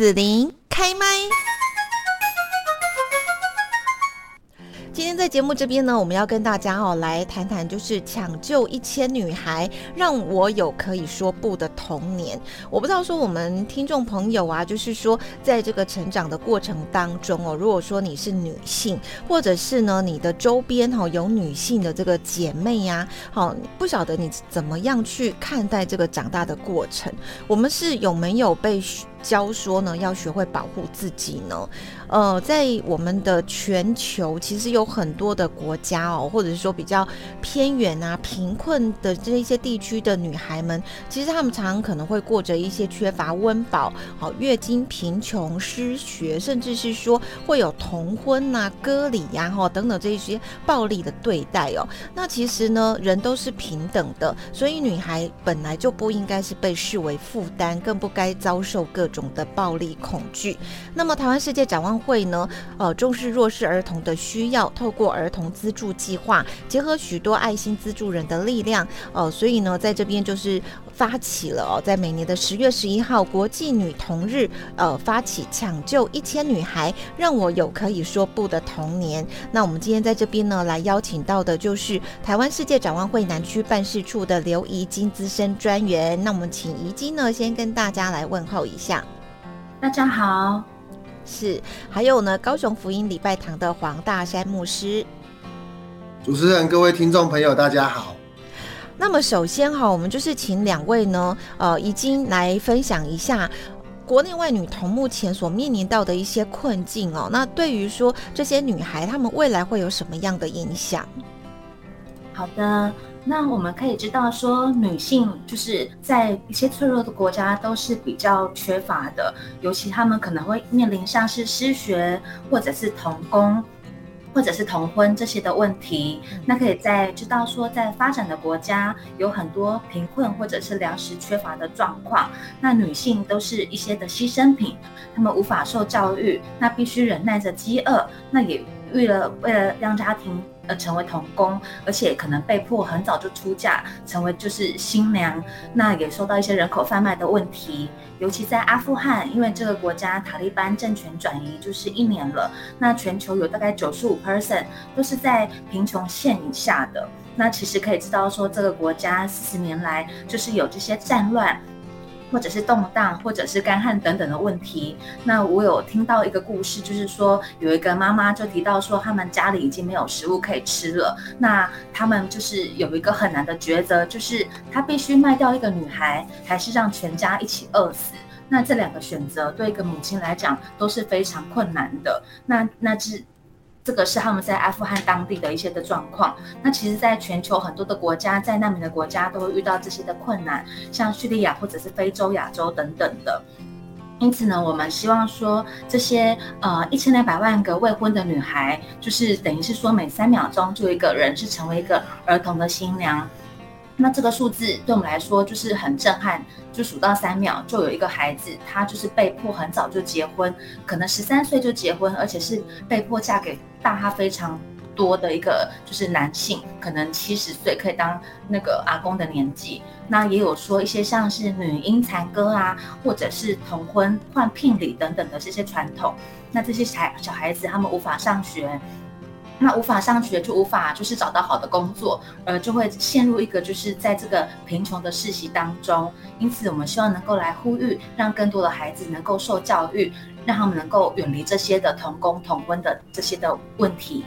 子琳开麦。今天在节目这边呢，我们要跟大家哦来谈谈，就是抢救一千女孩，让我有可以说不的童年。我不知道说我们听众朋友啊，就是说在这个成长的过程当中哦，如果说你是女性，或者是呢你的周边哈有女性的这个姐妹呀，好不晓得你怎么样去看待这个长大的过程？我们是有没有被？教说呢，要学会保护自己呢。呃，在我们的全球，其实有很多的国家哦，或者是说比较偏远啊、贫困的这一些地区的女孩们，其实她们常常可能会过着一些缺乏温饱、好月经贫穷、失学，甚至是说会有童婚呐、割礼呀、哈等等这一些暴力的对待哦。那其实呢，人都是平等的，所以女孩本来就不应该是被视为负担，更不该遭受各种的暴力恐惧。那么台湾世界展望会呢？呃，重视弱势儿童的需要，透过儿童资助计划，结合许多爱心资助人的力量，呃，所以呢，在这边就是发起了哦，在每年的十月十一号国际女童日，呃，发起抢救一千女孩，让我有可以说不的童年。那我们今天在这边呢，来邀请到的就是台湾世界展望会南区办事处的刘怡金资深专员。那我们请怡金呢，先跟大家来问候一下。大家好，是还有呢，高雄福音礼拜堂的黄大山牧师。主持人、各位听众朋友，大家好。那么首先哈，我们就是请两位呢，呃，已经来分享一下国内外女童目前所面临到的一些困境哦。那对于说这些女孩，她们未来会有什么样的影响？好的。那我们可以知道，说女性就是在一些脆弱的国家都是比较缺乏的，尤其她们可能会面临像是失学，或者是童工，或者是同婚这些的问题。那可以在知道说，在发展的国家有很多贫困或者是粮食缺乏的状况，那女性都是一些的牺牲品，她们无法受教育，那必须忍耐着饥饿，那也为了为了让家庭。呃，成为童工，而且可能被迫很早就出嫁，成为就是新娘，那也受到一些人口贩卖的问题。尤其在阿富汗，因为这个国家塔利班政权转移就是一年了，那全球有大概九十五 percent 都是在贫穷线以下的。那其实可以知道说，这个国家四十年来就是有这些战乱。或者是动荡，或者是干旱等等的问题。那我有听到一个故事，就是说有一个妈妈就提到说，他们家里已经没有食物可以吃了。那他们就是有一个很难的抉择，就是他必须卖掉一个女孩，还是让全家一起饿死？那这两个选择对一个母亲来讲都是非常困难的。那那是。这个是他们在阿富汗当地的一些的状况。那其实，在全球很多的国家，在难民的国家都会遇到这些的困难，像叙利亚或者是非洲、亚洲等等的。因此呢，我们希望说，这些呃一千两百万个未婚的女孩，就是等于是说，每三秒钟就一个人是成为一个儿童的新娘。那这个数字对我们来说就是很震撼，就数到三秒就有一个孩子，他就是被迫很早就结婚，可能十三岁就结婚，而且是被迫嫁给大他非常多的一个就是男性，可能七十岁可以当那个阿公的年纪。那也有说一些像是女婴残歌啊，或者是童婚换聘礼等等的这些传统。那这些小小孩子他们无法上学。那无法上学，就无法就是找到好的工作，呃，就会陷入一个就是在这个贫穷的世袭当中。因此，我们希望能够来呼吁，让更多的孩子能够受教育，让他们能够远离这些的童工、童婚的这些的问题。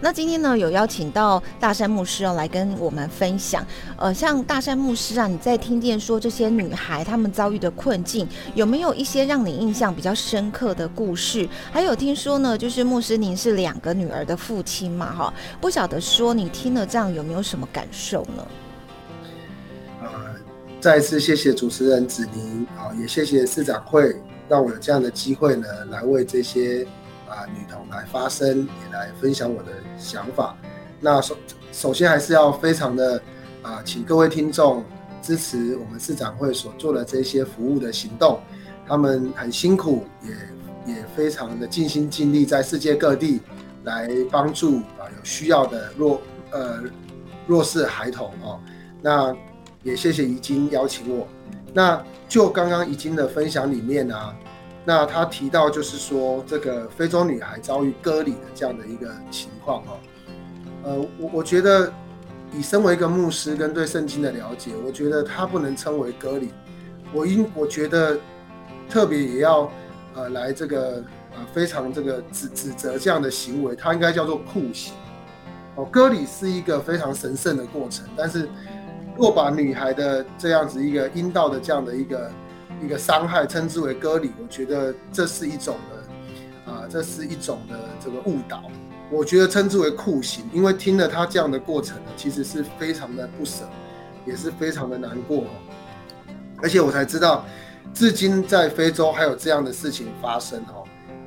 那今天呢，有邀请到大山牧师哦来跟我们分享。呃，像大山牧师啊，你在听见说这些女孩她们遭遇的困境，有没有一些让你印象比较深刻的故事？还有听说呢，就是牧师您是两个女儿的父亲嘛，哈，不晓得说你听了这样有没有什么感受呢？呃，再一次谢谢主持人子宁，好，也谢谢市长会让我有这样的机会呢，来为这些。啊，女童来发声，也来分享我的想法。那首首先还是要非常的啊，请各位听众支持我们市长会所做的这些服务的行动。他们很辛苦，也也非常的尽心尽力，在世界各地来帮助啊有需要的弱呃弱势孩童哦。那也谢谢已经邀请我那就刚刚已经的分享里面啊，那他提到就是说这个非洲女孩遭遇割礼的这样的一个情况哈，呃，我我觉得以身为一个牧师跟对圣经的了解，我觉得他不能称为割礼，我应我觉得特别也要呃来这个呃非常这个指指责这样的行为，它应该叫做酷刑。哦，割礼是一个非常神圣的过程，但是。若把女孩的这样子一个阴道的这样的一个一个伤害称之为割礼，我觉得这是一种的啊，这是一种的这个误导。我觉得称之为酷刑，因为听了他这样的过程呢，其实是非常的不舍，也是非常的难过。而且我才知道，至今在非洲还有这样的事情发生哦。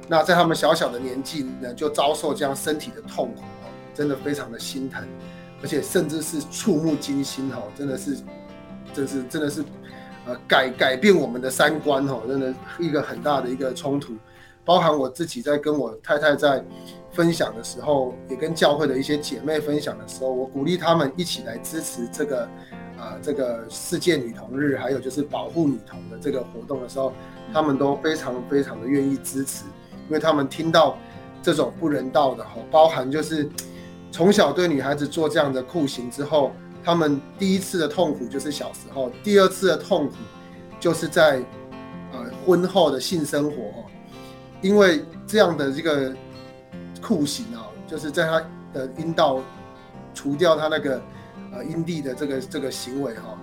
那在他们小小的年纪呢，就遭受这样身体的痛苦哦，真的非常的心疼。而且甚至是触目惊心哦，真的是，这是真的是，呃，改改变我们的三观哈，真的一个很大的一个冲突。包含我自己在跟我太太在分享的时候，也跟教会的一些姐妹分享的时候，我鼓励他们一起来支持这个，呃，这个世界女童日，还有就是保护女童的这个活动的时候，他们都非常非常的愿意支持，因为他们听到这种不人道的吼，包含就是。从小对女孩子做这样的酷刑之后，他们第一次的痛苦就是小时候，第二次的痛苦就是在呃婚后的性生活哦，因为这样的这个酷刑啊，就是在他的阴道除掉他那个呃阴蒂的这个这个行为哈，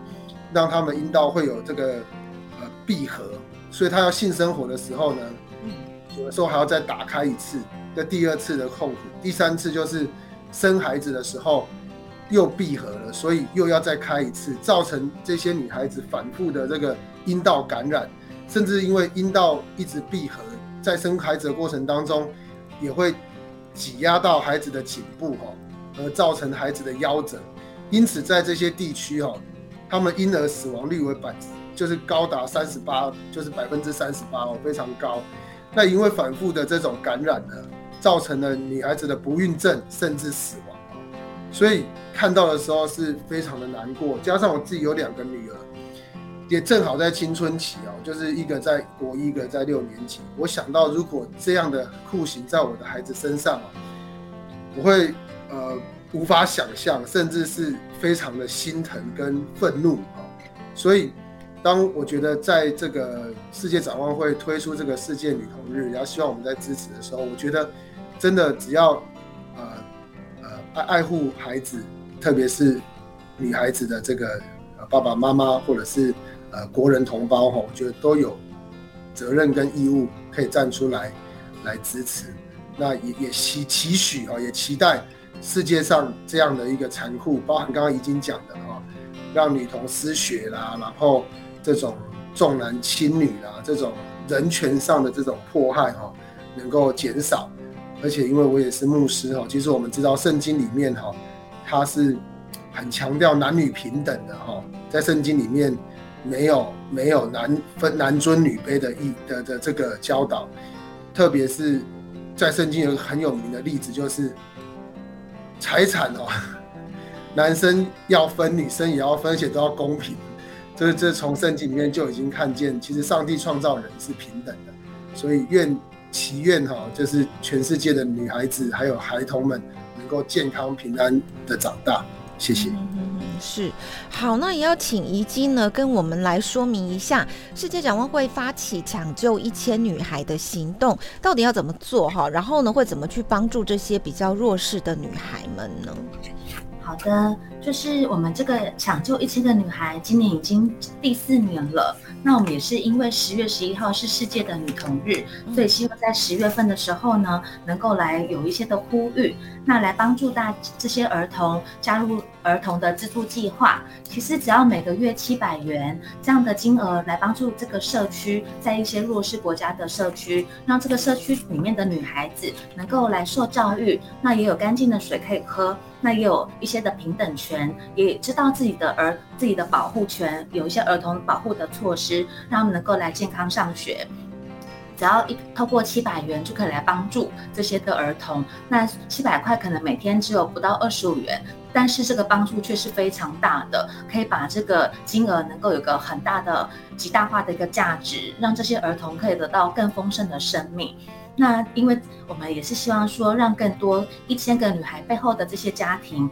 让他们阴道会有这个呃闭合，所以他要性生活的时候呢，有的时候还要再打开一次，这第二次的痛苦，第三次就是。生孩子的时候又闭合了，所以又要再开一次，造成这些女孩子反复的这个阴道感染，甚至因为阴道一直闭合，在生孩子的过程当中也会挤压到孩子的颈部哈，而造成孩子的夭折。因此，在这些地区哈，他们婴儿死亡率为百，就是高达三十八，就是百分之三十八哦，非常高。那因为反复的这种感染呢？造成了女孩子的不孕症，甚至死亡所以看到的时候是非常的难过。加上我自己有两个女儿，也正好在青春期哦，就是一个在国一，一个在六年级。我想到如果这样的酷刑在我的孩子身上啊，我会呃无法想象，甚至是非常的心疼跟愤怒啊。所以当我觉得在这个世界展望会推出这个世界女童日，然后希望我们在支持的时候，我觉得。真的，只要呃呃爱爱护孩子，特别是女孩子的这个爸爸妈妈或者是呃国人同胞哈，我觉得都有责任跟义务可以站出来来支持。那也也期期许啊，也期待世界上这样的一个残酷，包含刚刚已经讲的哈，让女童失学啦，然后这种重男轻女啦，这种人权上的这种迫害哈，能够减少。而且因为我也是牧师哈，其实我们知道圣经里面哈，他是很强调男女平等的哈，在圣经里面没有没有男分男尊女卑的意的的这个教导，特别是在圣经有个很有名的例子，就是财产哦，男生要分，女生也要分，而且都要公平，这这从圣经里面就已经看见，其实上帝创造人是平等的，所以愿。祈愿哈，就是全世界的女孩子还有孩童们能够健康平安的长大。谢谢。嗯是好，那也要请怡金呢跟我们来说明一下，世界展望会发起抢救一千女孩的行动，到底要怎么做哈？然后呢，会怎么去帮助这些比较弱势的女孩们呢？好的，就是我们这个抢救一千个女孩，今年已经第四年了。那我们也是因为十月十一号是世界的女童日，所以希望在十月份的时候呢，能够来有一些的呼吁，那来帮助大这些儿童加入儿童的资助计划。其实只要每个月七百元这样的金额，来帮助这个社区，在一些弱势国家的社区，让这个社区里面的女孩子能够来受教育，那也有干净的水可以喝。那也有一些的平等权，也知道自己的儿自己的保护权，有一些儿童保护的措施，让他们能够来健康上学。只要一透过七百元就可以来帮助这些的儿童。那七百块可能每天只有不到二十五元，但是这个帮助却是非常大的，可以把这个金额能够有个很大的极大化的一个价值，让这些儿童可以得到更丰盛的生命。那因为我们也是希望说，让更多一千个女孩背后的这些家庭。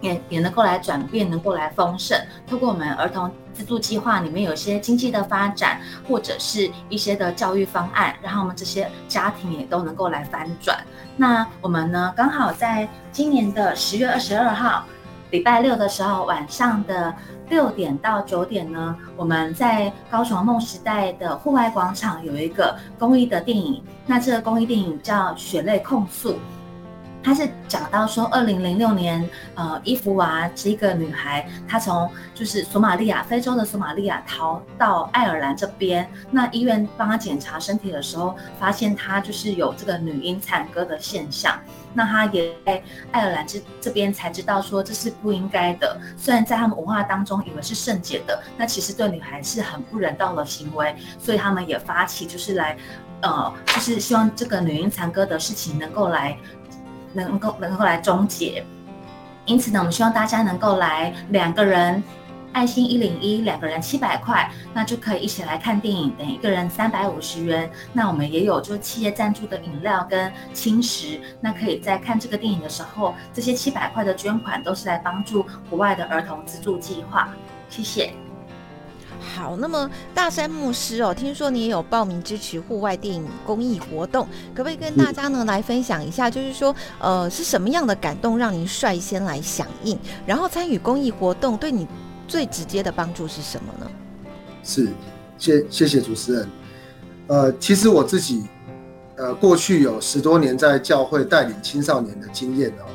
也也能够来转变，能够来丰盛。通过我们儿童资助计划里面有些经济的发展，或者是一些的教育方案，然后我们这些家庭也都能够来翻转。那我们呢，刚好在今年的十月二十二号，礼拜六的时候晚上的六点到九点呢，我们在高雄梦时代的户外广场有一个公益的电影。那这个公益电影叫《血泪控诉》。他是讲到说，二零零六年，呃，伊芙娃是一个女孩，她从就是索马利亚，非洲的索马利亚逃到爱尔兰这边。那医院帮她检查身体的时候，发现她就是有这个女婴残割的现象。那她也在爱尔兰这这边才知道说这是不应该的。虽然在他们文化当中以为是圣洁的，那其实对女孩是很不人道的行为。所以他们也发起就是来，呃，就是希望这个女婴残割的事情能够来。能够能够来终结，因此呢，我们希望大家能够来两个人，爱心一零一，两个人七百块，那就可以一起来看电影，等一个人三百五十元。那我们也有就企业赞助的饮料跟轻食，那可以在看这个电影的时候，这些七百块的捐款都是来帮助国外的儿童资助计划。谢谢。好，那么大山牧师哦，听说你也有报名支持户外电影公益活动，可不可以跟大家呢来分享一下？就是说，呃，是什么样的感动让您率先来响应，然后参与公益活动，对你最直接的帮助是什么呢？是，谢谢谢主持人。呃，其实我自己，呃，过去有十多年在教会带领青少年的经验哦，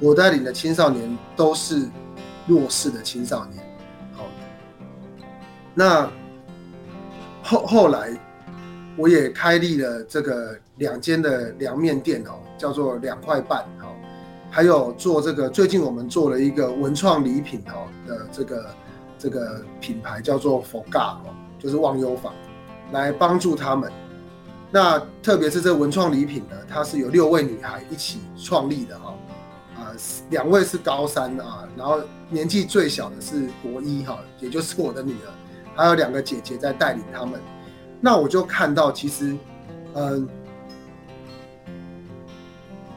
我带领的青少年都是弱势的青少年。那后后来，我也开立了这个两间的凉面店哦，叫做两块半哦，还有做这个最近我们做了一个文创礼品哦的这个这个品牌叫做 Forga 哦，就是忘忧坊，来帮助他们。那特别是这文创礼品呢，它是有六位女孩一起创立的哈，啊，两位是高三啊，然后年纪最小的是国一哈，也就是我的女儿。还有两个姐姐在带领他们，那我就看到，其实，嗯，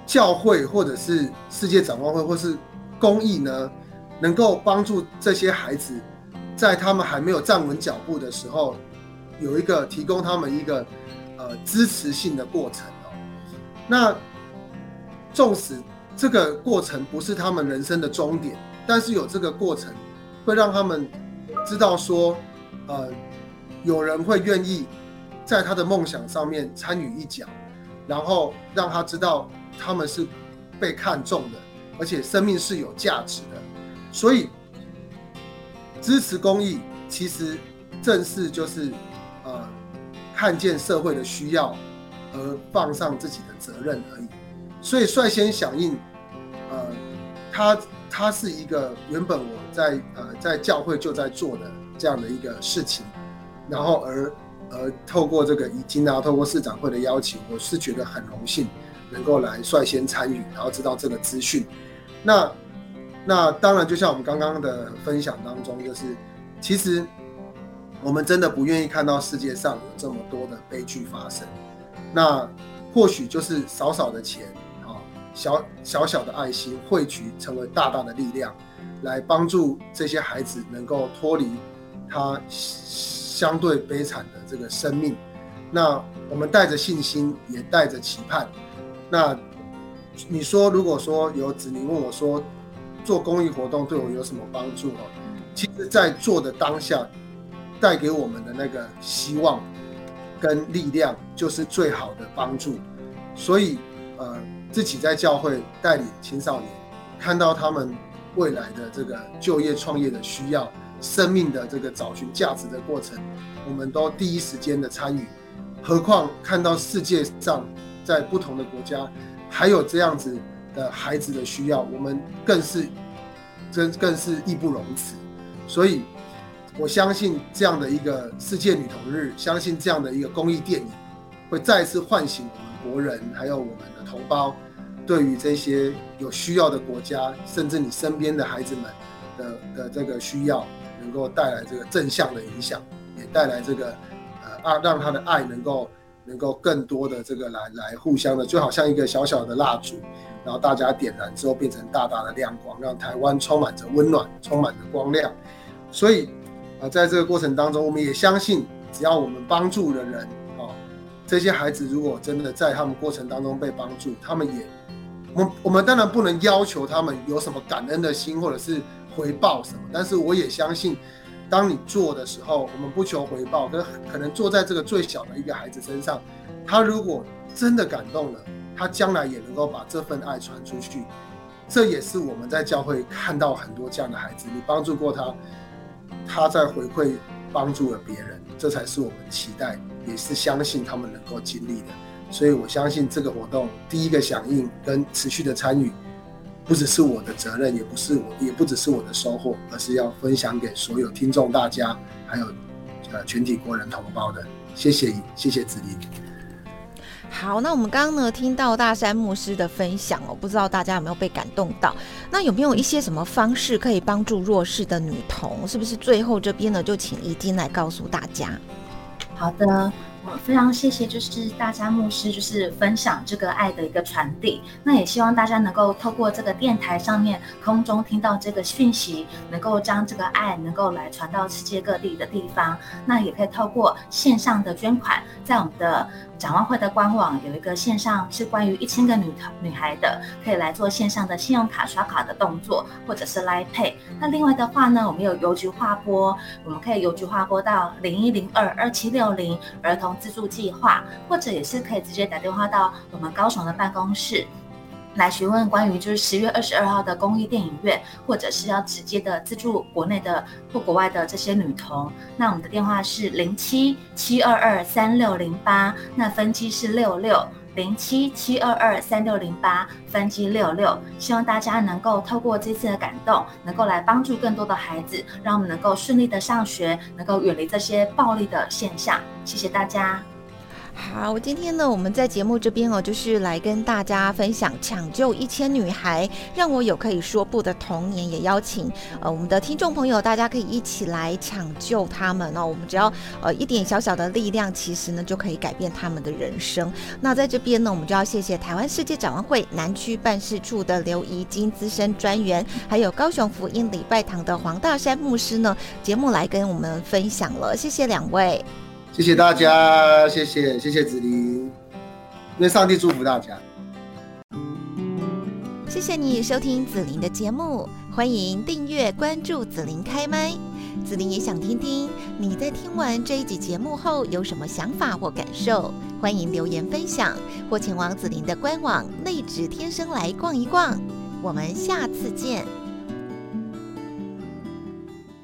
教会或者是世界展望会或是公益呢，能够帮助这些孩子，在他们还没有站稳脚步的时候，有一个提供他们一个呃支持性的过程哦。那纵使这个过程不是他们人生的终点，但是有这个过程，会让他们知道说。呃，有人会愿意在他的梦想上面参与一脚，然后让他知道他们是被看重的，而且生命是有价值的。所以支持公益，其实正是就是呃看见社会的需要而放上自己的责任而已。所以率先响应，呃，他他是一个原本我在呃在教会就在做的。这样的一个事情，然后而而透过这个已经啊，透过市长会的邀请，我是觉得很荣幸能够来率先参与，然后知道这个资讯。那那当然，就像我们刚刚的分享当中，就是其实我们真的不愿意看到世界上有这么多的悲剧发生。那或许就是少少的钱啊，小小小的爱心汇聚，成为大大的力量，来帮助这些孩子能够脱离。他相对悲惨的这个生命，那我们带着信心，也带着期盼。那你说，如果说有子民问我说，做公益活动对我有什么帮助哦？其实，在做的当下，带给我们的那个希望跟力量，就是最好的帮助。所以，呃，自己在教会带领青少年，看到他们未来的这个就业创业的需要。生命的这个找寻价值的过程，我们都第一时间的参与。何况看到世界上在不同的国家还有这样子的孩子的需要，我们更是真更是义不容辞。所以，我相信这样的一个世界女童日，相信这样的一个公益电影，会再次唤醒我们国人，还有我们的同胞，对于这些有需要的国家，甚至你身边的孩子们的的这个需要，能够带来这个正向的影响，也带来这个呃啊，让他的爱能够能够更多的这个来来互相的，就好像一个小小的蜡烛，然后大家点燃之后变成大大的亮光，让台湾充满着温暖，充满着光亮。所以啊，在这个过程当中，我们也相信，只要我们帮助的人。这些孩子如果真的在他们过程当中被帮助，他们也，我我们当然不能要求他们有什么感恩的心或者是回报什么，但是我也相信，当你做的时候，我们不求回报，可可能做在这个最小的一个孩子身上，他如果真的感动了，他将来也能够把这份爱传出去，这也是我们在教会看到很多这样的孩子，你帮助过他，他在回馈帮助了别人，这才是我们期待。也是相信他们能够经历的，所以我相信这个活动第一个响应跟持续的参与，不只是我的责任，也不是我，也不只是我的收获，而是要分享给所有听众大家，还有呃全体国人同胞的。谢谢，谢谢子林。好，那我们刚刚呢听到大山牧师的分享哦，不知道大家有没有被感动到？那有没有一些什么方式可以帮助弱势的女童？是不是最后这边呢就请怡金来告诉大家？好的，非常谢谢，就是大家牧师就是分享这个爱的一个传递。那也希望大家能够透过这个电台上面空中听到这个讯息，能够将这个爱能够来传到世界各地的地方。那也可以透过线上的捐款，在我们的。展望会的官网有一个线上是关于一千个女女孩的，可以来做线上的信用卡刷卡的动作，或者是来 pay。那另外的话呢，我们有邮局划拨，我们可以邮局划拨到零一零二二七六零儿童自助计划，或者也是可以直接打电话到我们高雄的办公室。来询问关于就是十月二十二号的公益电影院，或者是要直接的资助国内的或国外的这些女童，那我们的电话是零七七二二三六零八，那分机是六六零七七二二三六零八，分机六六。希望大家能够透过这次的感动，能够来帮助更多的孩子，让我们能够顺利的上学，能够远离这些暴力的现象。谢谢大家。好，今天呢，我们在节目这边哦，就是来跟大家分享抢救一千女孩，让我有可以说不的童年，也邀请呃我们的听众朋友，大家可以一起来抢救他们哦。我们只要呃一点小小的力量，其实呢就可以改变他们的人生。那在这边呢，我们就要谢谢台湾世界展望会南区办事处的刘怡金资深专员，还有高雄福音礼拜堂的黄大山牧师呢，节目来跟我们分享了，谢谢两位。谢谢大家，谢谢谢谢子琳，愿上帝祝福大家。谢谢你收听子琳的节目，欢迎订阅关注子琳开麦。子琳也想听听你在听完这一集节目后有什么想法或感受，欢迎留言分享或前往子琳的官网内指天生来逛一逛。我们下次见。